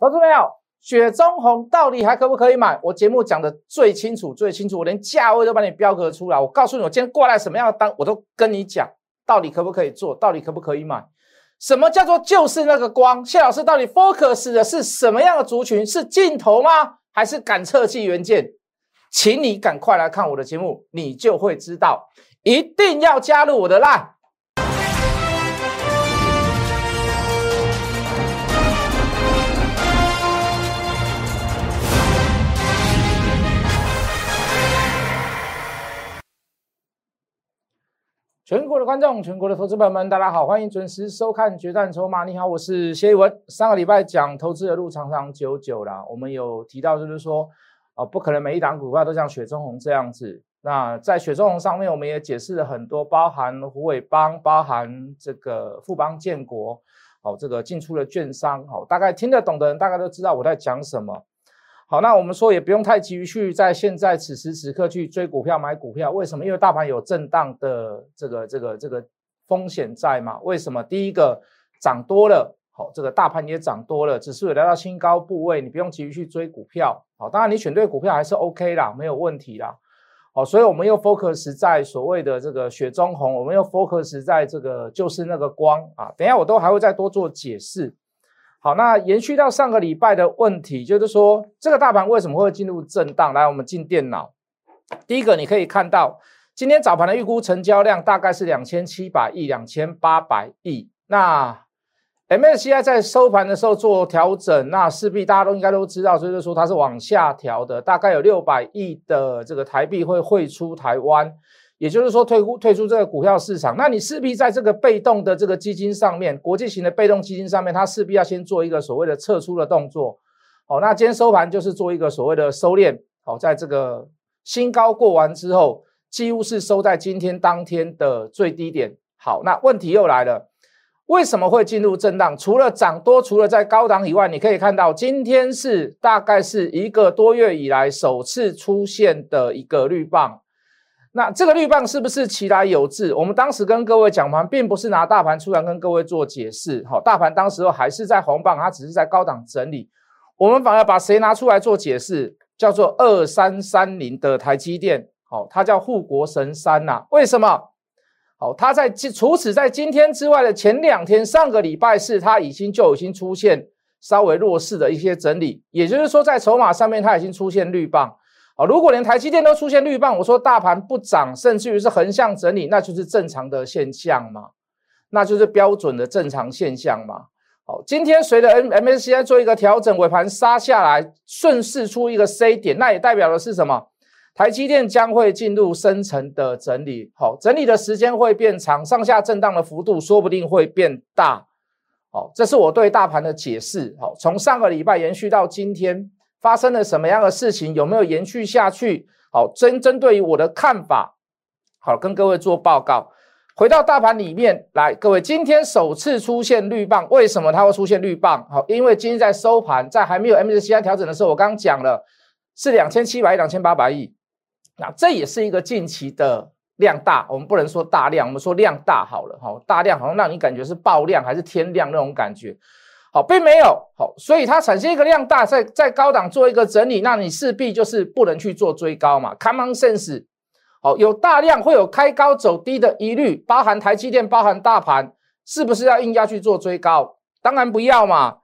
投资朋友，雪中红到底还可不可以买？我节目讲的最清楚、最清楚，我连价位都帮你标格出来。我告诉你，我今天过来什么样的单，我都跟你讲，到底可不可以做，到底可不可以买？什么叫做就是那个光？谢老师到底 focus 的是什么样的族群？是镜头吗？还是感测器元件？请你赶快来看我的节目，你就会知道。一定要加入我的 line。全国的观众，全国的投资朋友们，大家好，欢迎准时收看《决战筹码》。你好，我是谢一文。上个礼拜讲投资的路长长久久啦，我们有提到，就是说，啊，不可能每一档股票都像雪中红这样子。那在雪中红上面，我们也解释了很多，包含虎尾帮，包含这个富邦建国，好，这个进出的券商，好，大概听得懂的人，大概都知道我在讲什么。好，那我们说也不用太急于去在现在此时此刻去追股票买股票，为什么？因为大盘有震荡的这个这个这个风险在嘛？为什么？第一个涨多了，好，这个大盘也涨多了，指数也来到新高部位，你不用急于去追股票，好，当然你选对股票还是 OK 啦，没有问题啦，好，所以我们又 focus 在所谓的这个雪中红，我们又 focus 在这个就是那个光啊，等下我都还会再多做解释。好，那延续到上个礼拜的问题，就是说这个大盘为什么会进入震荡？来，我们进电脑。第一个，你可以看到今天早盘的预估成交量大概是两千七百亿、两千八百亿。那 MSCI 在收盘的时候做调整，那势必大家都应该都知道，所以就说它是往下调的，大概有六百亿的这个台币会汇出台湾。也就是说，退出退出这个股票市场，那你势必在这个被动的这个基金上面，国际型的被动基金上面，它势必要先做一个所谓的撤出的动作。好，那今天收盘就是做一个所谓的收敛。好，在这个新高过完之后，几乎是收在今天当天的最低点。好，那问题又来了，为什么会进入震荡？除了涨多，除了在高档以外，你可以看到今天是大概是一个多月以来首次出现的一个绿棒。那这个绿棒是不是其来有致？我们当时跟各位讲盘，并不是拿大盘出来跟各位做解释。好，大盘当时候还是在红棒，它只是在高档整理。我们反而把谁拿出来做解释？叫做二三三零的台积电。好，它叫护国神山呐。为什么？好，它在除此在今天之外的前两天，上个礼拜四它已经就已经出现稍微弱势的一些整理，也就是说在筹码上面它已经出现绿棒。啊，如果连台积电都出现绿棒，我说大盘不涨，甚至于是横向整理，那就是正常的现象嘛，那就是标准的正常现象嘛。好，今天随着 M M S C I 做一个调整，尾盘杀下来，顺势出一个 C 点，那也代表的是什么？台积电将会进入深层的整理，好，整理的时间会变长，上下震荡的幅度说不定会变大。好，这是我对大盘的解释。好，从上个礼拜延续到今天。发生了什么样的事情？有没有延续下去？好，针针对于我的看法，好，跟各位做报告。回到大盘里面来，各位，今天首次出现绿棒，为什么它会出现绿棒？好，因为今天在收盘，在还没有 MSCI 调整的时候，我刚刚讲了是两千七百亿、两千八百亿，那这也是一个近期的量大，我们不能说大量，我们说量大好了，哈，大量好像让你感觉是爆量还是天量那种感觉。好，并没有好，所以它产生一个量大，在在高档做一个整理，那你势必就是不能去做追高嘛。Common sense，好，有大量会有开高走低的疑虑，包含台积电，包含大盘，是不是要硬要去做追高？当然不要嘛。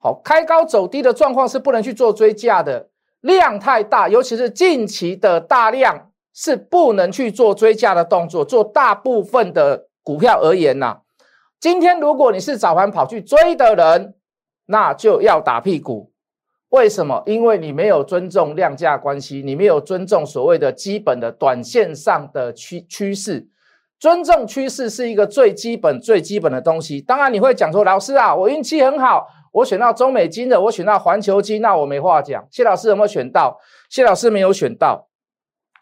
好，开高走低的状况是不能去做追价的，量太大，尤其是近期的大量是不能去做追价的动作。做大部分的股票而言呐。今天如果你是早盘跑去追的人，那就要打屁股。为什么？因为你没有尊重量价关系，你没有尊重所谓的基本的短线上的趋趋势。尊重趋势是一个最基本、最基本的东西。当然，你会讲说，老师啊，我运气很好，我选到中美金的，我选到环球金，那我没话讲。谢老师有没有选到？谢老师没有选到。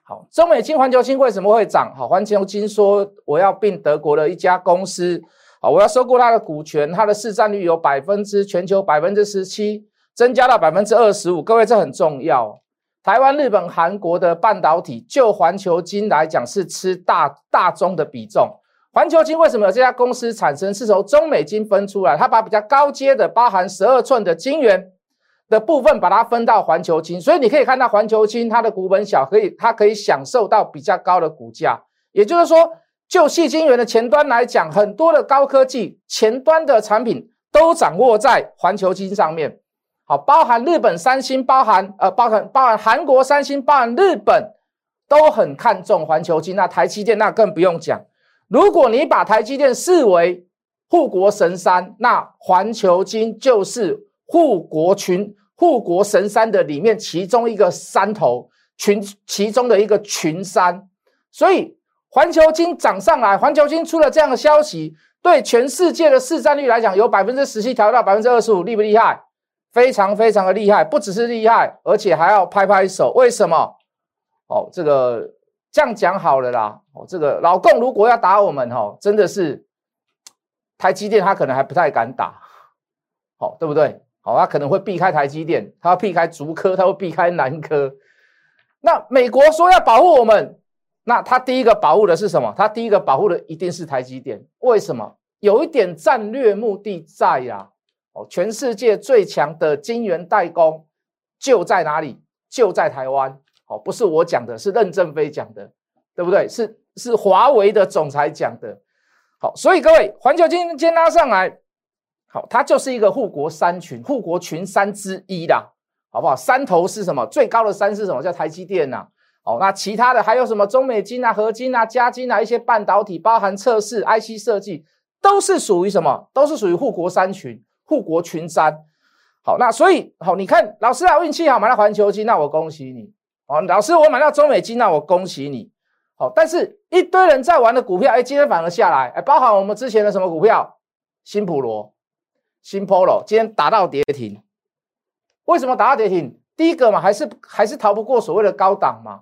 好，中美金、环球金为什么会涨？好，环球金说我要并德国的一家公司。啊，我要收购它的股权，它的市占率有百分之全球百分之十七，增加到百分之二十五。各位，这很重要。台湾、日本、韩国的半导体，就环球金来讲是吃大大宗的比重。环球金为什么有这家公司产生？是从中美金分出来，它把比较高阶的，包含十二寸的晶圆，的部分把它分到环球金，所以你可以看到环球金它的股本小，可以它可以享受到比较高的股价。也就是说，就细晶圆的前端来讲，很多的高科技前端的产品都掌握在环球金上面。好，包含日本三星，包含呃，包含包含韩国三星，包含日本都很看重环球金。那台积电那更不用讲。如果你把台积电视为护国神山，那环球金就是护国群、护国神山的里面其中一个山头群，其中的一个群山。所以环球金涨上来，环球金出了这样的消息，对全世界的市占率来讲，由百分之十七调到百分之二十五，厉不厉害？非常非常的厉害，不只是厉害，而且还要拍拍手。为什么？哦，这个这样讲好了啦。哦，这个老共如果要打我们，哈，真的是台积电，他可能还不太敢打，好，对不对？好，他可能会避开台积电，他要避开竹科，他会避开南科。那美国说要保护我们，那他第一个保护的是什么？他第一个保护的一定是台积电。为什么？有一点战略目的在呀。哦，全世界最强的晶圆代工就在哪里？就在台湾。哦，不是我讲的，是任正非讲的，对不对？是是华为的总裁讲的。好，所以各位，环球今天拉上来，好，它就是一个护国山群，护国群山之一啦，好不好？山头是什么？最高的山是什么？叫台积电呐。哦，那其他的还有什么？中美金啊、合金啊、加金啊，一些半导体，包含测试、IC 设计，都是属于什么？都是属于护国三群。护国群山，好，那所以好，你看老师啊，运气好买到环球金，那我恭喜你哦。老师，我买到中美金，那我恭喜你。好，但是一堆人在玩的股票，哎，今天反而下来，哎，包含我们之前的什么股票，新普罗、新 Polo，今天打到跌停。为什么打到跌停？第一个嘛，还是还是逃不过所谓的高档嘛，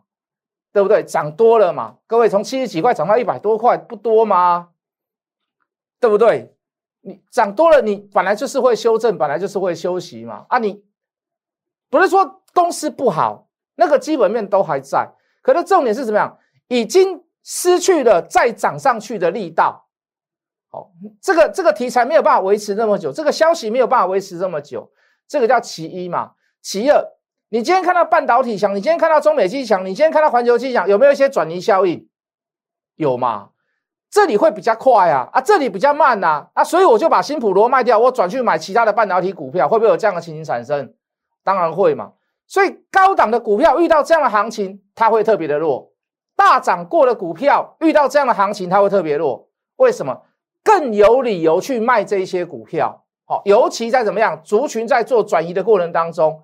对不对？涨多了嘛，各位从七十几块涨到一百多块，不多吗？对不对？你涨多了，你本来就是会修正，本来就是会休息嘛。啊，你不是说公司不好，那个基本面都还在，可是重点是怎么样？已经失去了再涨上去的力道。好，这个这个题材没有办法维持那么久，这个消息没有办法维持这么久，这个叫其一嘛。其二，你今天看到半导体强，你今天看到中美机强，你今天看到环球机强，有没有一些转移效应？有吗？这里会比较快啊，啊，这里比较慢呐，啊，所以我就把新普罗卖掉，我转去买其他的半导体股票，会不会有这样的情形产生？当然会嘛。所以高档的股票遇到这样的行情，它会特别的弱；大涨过的股票遇到这样的行情，它会特别弱。为什么？更有理由去卖这些股票。好，尤其在怎么样族群在做转移的过程当中，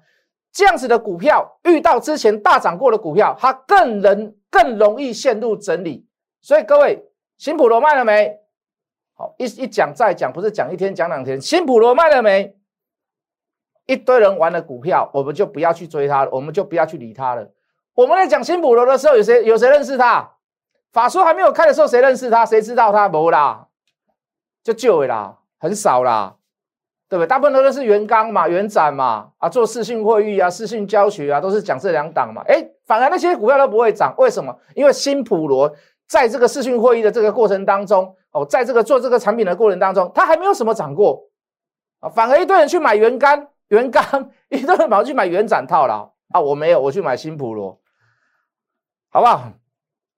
这样子的股票遇到之前大涨过的股票，它更能更容易陷入整理。所以各位。新普罗卖了没？好，一一讲再讲，不是讲一天讲两天。新普罗卖了没？一堆人玩的股票，我们就不要去追它了，我们就不要去理它了。我们在讲新普罗的时候，有谁有谁认识他？法说还没有开的时候，谁认识他？谁知道他？不啦，就旧啦，很少啦，对不对？大部分都是元刚嘛、元展嘛，啊，做视讯会议啊、视讯教学啊，都是讲这两档嘛。哎，反而那些股票都不会涨，为什么？因为新普罗。在这个视讯会议的这个过程当中，哦，在这个做这个产品的过程当中，它还没有什么涨过啊，反而一堆人去买原钢，原钢 一堆人跑去买原展套牢啊，我没有，我去买新普罗，好不好？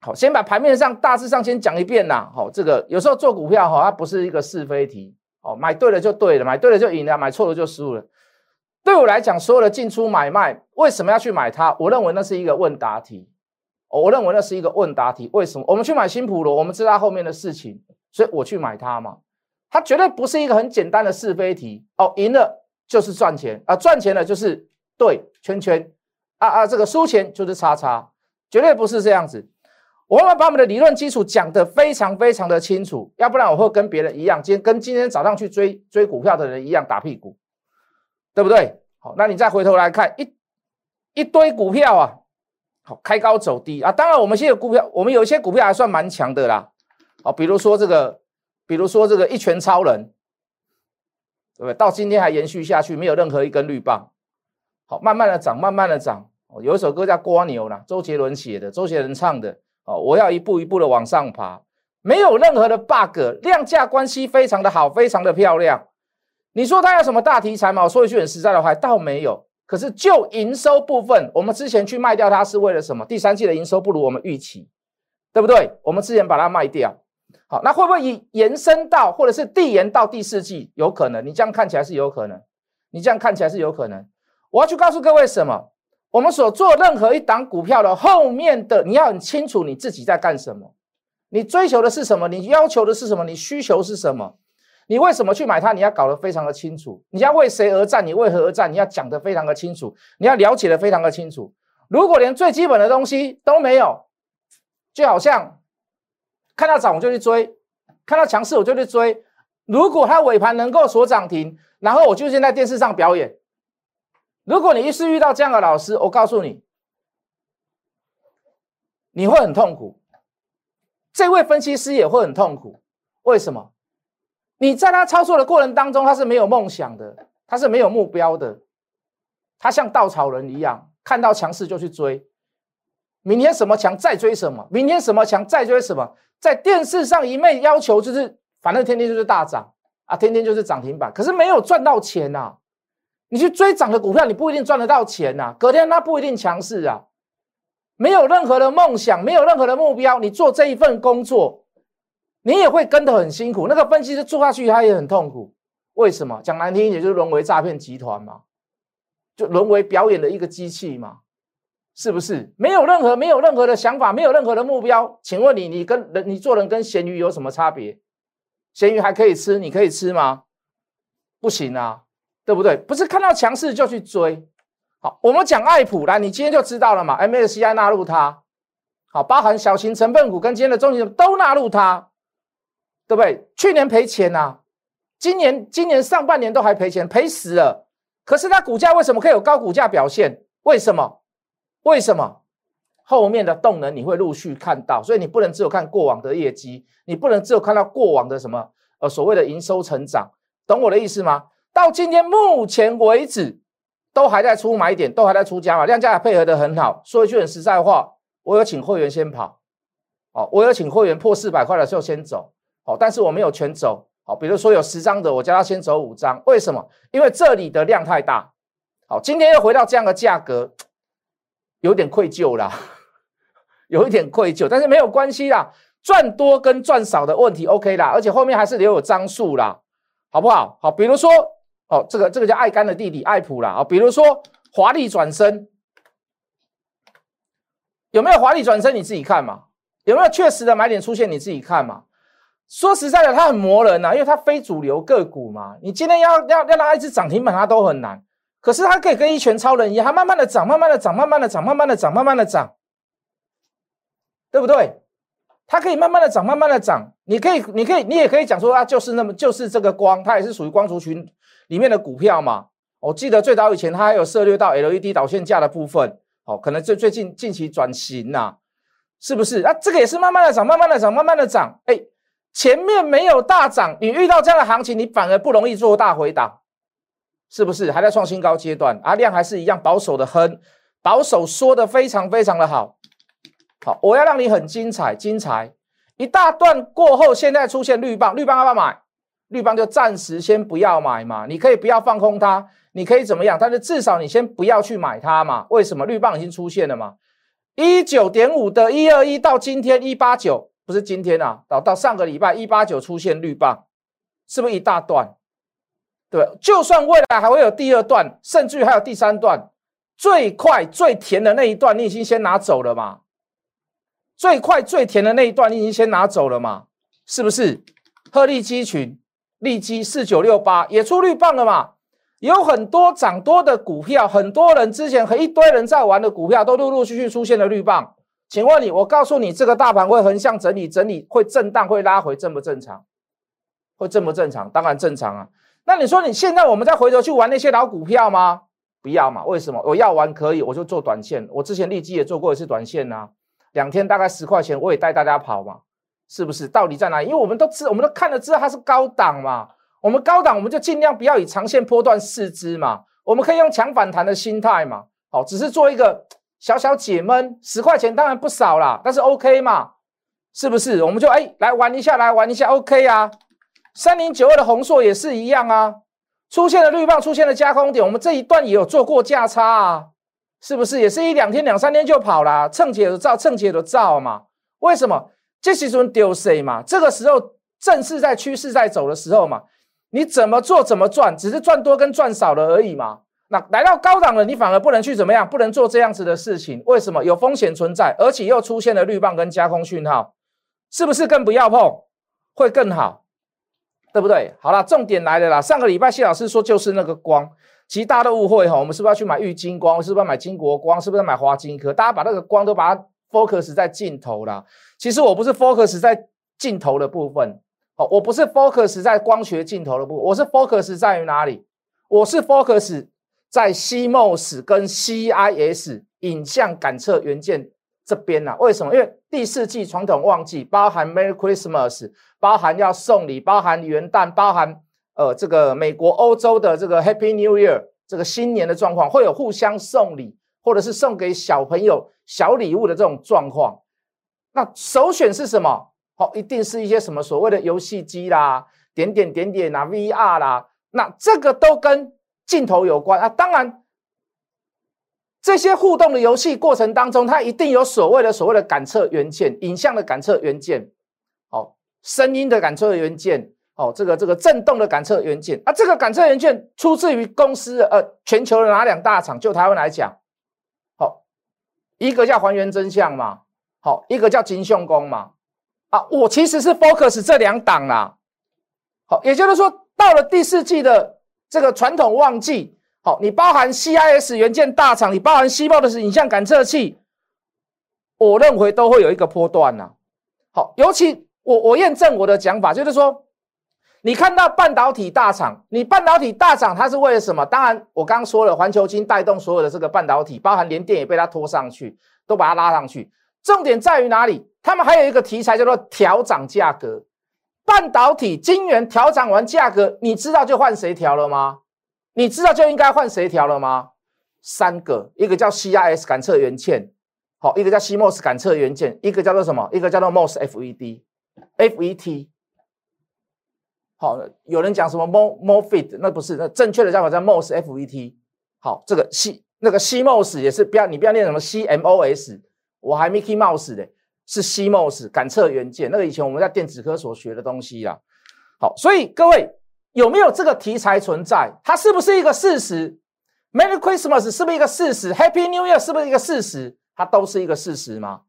好，先把盘面上大致上先讲一遍呐。好，这个有时候做股票哈，它不是一个是非题，哦，买对了就对了，买对了就赢了，买错了就输了。对我来讲，所有的进出买卖，为什么要去买它？我认为那是一个问答题。我认为那是一个问答题。为什么我们去买新普罗？我们知道后面的事情，所以我去买它嘛。它绝对不是一个很简单的是非题哦。赢了就是赚钱啊，赚钱了就是对圈圈啊啊，这个输钱就是叉叉，绝对不是这样子。我们把我们的理论基础讲得非常非常的清楚，要不然我会跟别人一样，今天跟今天早上去追追股票的人一样打屁股，对不对？好，那你再回头来看一一堆股票啊。好，开高走低啊！当然，我们现在股票，我们有一些股票还算蛮强的啦。好，比如说这个，比如说这个一拳超人，对不对？到今天还延续下去，没有任何一根绿棒。好，慢慢的涨，慢慢的涨。有一首歌叫《蜗牛》啦，周杰伦写的，周杰伦唱的。哦，我要一步一步的往上爬，没有任何的 bug，量价关系非常的好，非常的漂亮。你说它有什么大题材吗？我说一句很实在的话，倒没有。可是就营收部分，我们之前去卖掉它是为了什么？第三季的营收不如我们预期，对不对？我们之前把它卖掉，好，那会不会延延伸到或者是递延到第四季？有可能，你这样看起来是有可能，你这样看起来是有可能。我要去告诉各位什么？我们所做任何一档股票的后面的，你要很清楚你自己在干什么，你追求的是什么？你要求的是什么？你需求是什么？你为什么去买它？你要搞得非常的清楚。你要为谁而战？你为何而战？你要讲得非常的清楚。你要了解的非常的清楚。如果连最基本的东西都没有，就好像看到涨我就去追，看到强势我就去追。如果它尾盘能够锁涨停，然后我就先在电视上表演。如果你一次遇到这样的老师，我告诉你，你会很痛苦。这位分析师也会很痛苦。为什么？你在他操作的过程当中，他是没有梦想的，他是没有目标的，他像稻草人一样，看到强势就去追。明天什么强再追什么，明天什么强再追什么，在电视上一昧要求就是，反正天天就是大涨啊，天天就是涨停板，可是没有赚到钱呐。你去追涨的股票，你不一定赚得到钱呐。隔天它不一定强势啊，没有任何的梦想，没有任何的目标，你做这一份工作，你也会跟得很辛苦。那个分析师做下去，他也很痛苦。为什么？讲难听一点，就是沦为诈骗集团嘛，就沦为表演的一个机器嘛，是不是？没有任何没有任何的想法，没有任何的目标。请问你，你跟人，你做人跟咸鱼有什么差别？咸鱼还可以吃，你可以吃吗？不行啊。对不对？不是看到强势就去追。好，我们讲爱普来，你今天就知道了嘛。MSCI 纳入它，好，包含小型成分股跟今天的中型都纳入它，对不对？去年赔钱呐，今年今年上半年都还赔钱，赔死了。可是它股价为什么可以有高股价表现？为什么？为什么？后面的动能你会陆续看到，所以你不能只有看过往的业绩，你不能只有看到过往的什么呃所谓的营收成长，懂我的意思吗？到今天目前为止，都还在出买点，都还在出加码，量价也配合的很好。说一句很实在话，我有请会员先跑，哦，我有请会员破四百块的时候先走，好，但是我没有全走，好，比如说有十张的，我叫他先走五张，为什么？因为这里的量太大，好，今天又回到这样的价格，有点愧疚啦，有一点愧疚，但是没有关系啦，赚多跟赚少的问题 OK 啦，而且后面还是留有张数啦，好不好？好，比如说。哦，这个这个叫爱干的弟弟爱普啦啊，比如说华丽转身，有没有华丽转身？你自己看嘛，有没有确实的买点出现？你自己看嘛。说实在的，它很磨人呐，因为它非主流个股嘛。你今天要要要让它一直涨停板，它都很难。可是它可以跟一拳超人一样，它慢慢的涨，慢慢的涨，慢慢的涨，慢慢的涨，慢慢的涨，对不对？它可以慢慢的涨，慢慢的涨。你可以，你可以，你也可以讲说，它就是那么，就是这个光，它也是属于光族群里面的股票嘛。我记得最早以前，它还有涉猎到 LED 导线架的部分，哦，可能最最近近期转型呐，是不是？啊，这个也是慢慢的涨，慢慢的涨，慢慢的涨。哎，前面没有大涨，你遇到这样的行情，你反而不容易做大回档，是不是？还在创新高阶段，啊，量还是一样保守的很，保守说的非常非常的好。好，我要让你很精彩，精彩一大段过后，现在出现绿棒，绿棒要不要买？绿棒就暂时先不要买嘛，你可以不要放空它，你可以怎么样？但是至少你先不要去买它嘛。为什么？绿棒已经出现了嘛？一九点五的一二一到今天一八九，不是今天啊，到到上个礼拜一八九出现绿棒，是不是一大段？对，就算未来还会有第二段，甚至于还有第三段，最快最甜的那一段，你已经先拿走了嘛？最快最甜的那一段，你已经先拿走了嘛？是不是？鹤立鸡群，利基四九六八也出绿棒了嘛？有很多涨多的股票，很多人之前和一堆人在玩的股票，都陆陆续续出现了绿棒。请问你，我告诉你，这个大盘会横向整理，整理会震荡，会拉回，正不正常？会正不正常？当然正常啊。那你说你现在我们再回头去玩那些老股票吗？不要嘛？为什么？我要玩可以，我就做短线。我之前利基也做过一次短线呐。两天大概十块钱，我也带大家跑嘛，是不是？到底在哪？因为我们都知，我们都看得知道它是高档嘛。我们高档，我们就尽量不要以长线波段试之嘛。我们可以用强反弹的心态嘛。好，只是做一个小小解闷。十块钱当然不少啦，但是 OK 嘛，是不是？我们就哎来玩一下，来玩一下 OK 啊。三零九二的红硕也是一样啊。出现了绿棒，出现了加空点，我们这一段也有做过价差啊，是不是？也是一两天、两三天就跑了，蹭姐的照，蹭姐的照嘛？为什么？这时候丢谁嘛？这个时候正是在趋势在走的时候嘛？你怎么做怎么赚，只是赚多跟赚少了而已嘛。那来到高档了，你反而不能去怎么样？不能做这样子的事情，为什么？有风险存在，而且又出现了绿棒跟加空讯号，是不是更不要碰，会更好，对不对？好了，重点来了啦。上个礼拜谢老师说就是那个光，其实大家都误会哈，我们是不是要去买玉金光？是不是要买金国光？是不是要买华金科？大家把那个光都把它 focus 在镜头啦。其实我不是 focus 在镜头的部分。哦，我不是 focus 在光学镜头的部分，我是 focus 在于哪里？我是 focus 在 CMOS 跟 CIS 影像感测元件这边呐。为什么？因为第四季传统旺季，包含 Merry Christmas，包含要送礼，包含元旦，包含呃这个美国、欧洲的这个 Happy New Year 这个新年的状况，会有互相送礼，或者是送给小朋友小礼物的这种状况。那首选是什么？好，一定是一些什么所谓的游戏机啦，点点点点啊，VR 啦，那这个都跟镜头有关啊。当然，这些互动的游戏过程当中，它一定有所谓的所谓的感测元件、影像的感测元件，哦，声音的感测元件，哦，这个这个震动的感测元件啊。这个感测元件出自于公司呃，全球的哪两大厂？就台湾来讲，一个叫还原真相嘛，好，一个叫金相工嘛。啊，我其实是 focus 这两档啦，好，也就是说，到了第四季的这个传统旺季，好，你包含 CIS 元件大厂，你包含西报的影像感测器，我认为都会有一个波段呐。好，尤其我我验证我的讲法，就是说，你看到半导体大厂，你半导体大厂它是为了什么？当然，我刚刚说了，环球金带动所有的这个半导体，包含联电也被它拖上去，都把它拉上去。重点在于哪里？他们还有一个题材叫做调涨价格，半导体晶圆调涨完价格，你知道就换谁调了吗？你知道就应该换谁调了吗？三个，一个叫 CIS 感测元件，好，一个叫 CMOS 感测元件，一个叫做什么？一个叫做 MOS FED，FET。好，有人讲什么 Mo MOFET，那不是，那正确的叫法叫 MOS FET。好，这个 C 那个 CMOS 也是不要，你不要念什么 CMOS。我还 Mickey Mouse 的，是 CMOS 感测元件，那个以前我们在电子科所学的东西啦。好，所以各位有没有这个题材存在？它是不是一个事实？Merry Christmas 是不是一个事实？Happy New Year 是不是一个事实？它都是一个事实吗？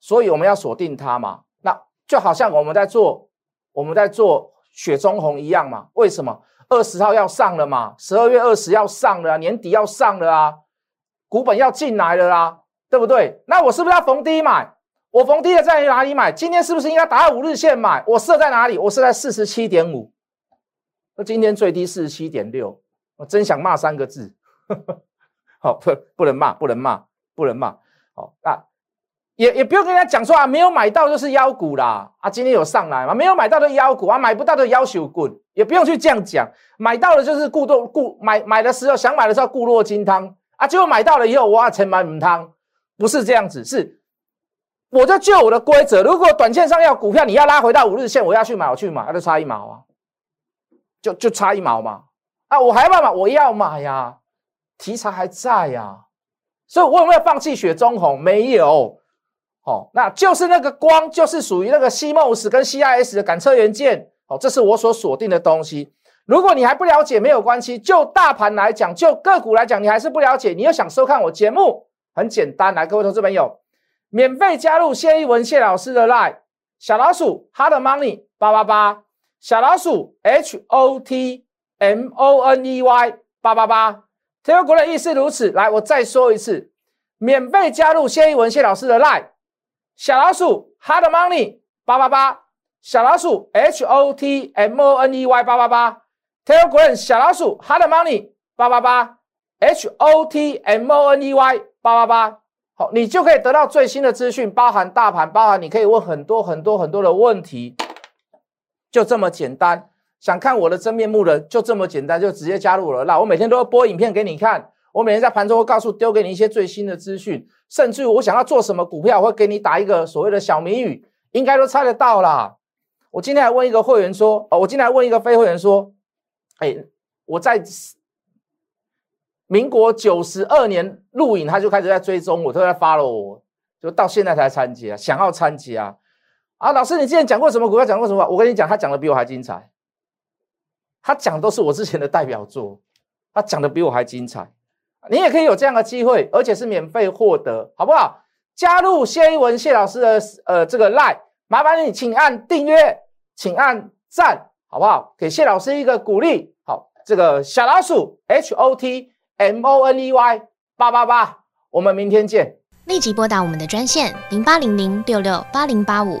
所以我们要锁定它嘛。那就好像我们在做我们在做雪中红一样嘛。为什么？二十号要上了嘛？十二月二十要上了，年底要上了啊，股本要进来了啦。对不对？那我是不是要逢低买？我逢低的在哪里买？今天是不是应该打五日线买？我设在哪里？我设在四十七点五。那今天最低四十七点六，我真想骂三个字。好，不不能骂，不能骂，不能骂。好，那也也不用跟人家讲说啊，没有买到就是妖股啦。啊，今天有上来吗？没有买到的妖股啊，买不到的妖手棍，也不用去这样讲。买到了就是固多固买买的时候想买的时候固若金汤啊，结果买到了以后哇，成满母汤。不是这样子，是我就就我的规则。如果短线上要股票，你要拉回到五日线，我要去买，我去买，那就差一毛啊，就就差一毛嘛。啊，我还要买，我要买呀，题材还在呀，所以我有没有放弃雪中红？没有，哦，那就是那个光，就是属于那个 CMOS 跟 CIS 的感测元件，哦，这是我所锁定的东西。如果你还不了解，没有关系。就大盘来讲，就个股来讲，你还是不了解，你又想收看我节目。很简单，来，各位投资朋友，免费加入谢一文谢老师的 line 小老鼠 hard money 八八八，小老鼠 h o t m o n e y 八八八，天国的意思如此。来，我再说一次，免费加入谢一文谢老师的 line 小老鼠 hard money 八八八，小老鼠 h o t m o n e y 八八八，天国人小老鼠 hard money 八八八 h o t m o n e y。八八八，好，你就可以得到最新的资讯，包含大盘，包含你可以问很多很多很多的问题，就这么简单。想看我的真面目的，就这么简单，就直接加入了。那我每天都会播影片给你看，我每天在盘中会告诉丢给你一些最新的资讯，甚至我想要做什么股票，我会给你打一个所谓的小谜语，应该都猜得到啦。我今天还问一个会员说，哦，我今天还问一个非会员说，哎，我在民国九十二年录影，他就开始在追踪我，都在 follow 我，就到现在才参加，想要参加啊！老师，你之前讲过什么股票？讲过什么？我跟你讲，他讲的比我还精彩。他讲都是我之前的代表作，他讲的比我还精彩。你也可以有这样的机会，而且是免费获得，好不好？加入谢一文谢老师的呃这个 line，麻烦你请按订阅，请按赞，好不好？给谢老师一个鼓励。好，这个小老鼠 H O T M O N E Y 八八八，我们明天见。立即拨打我们的专线零八零零六六八零八五。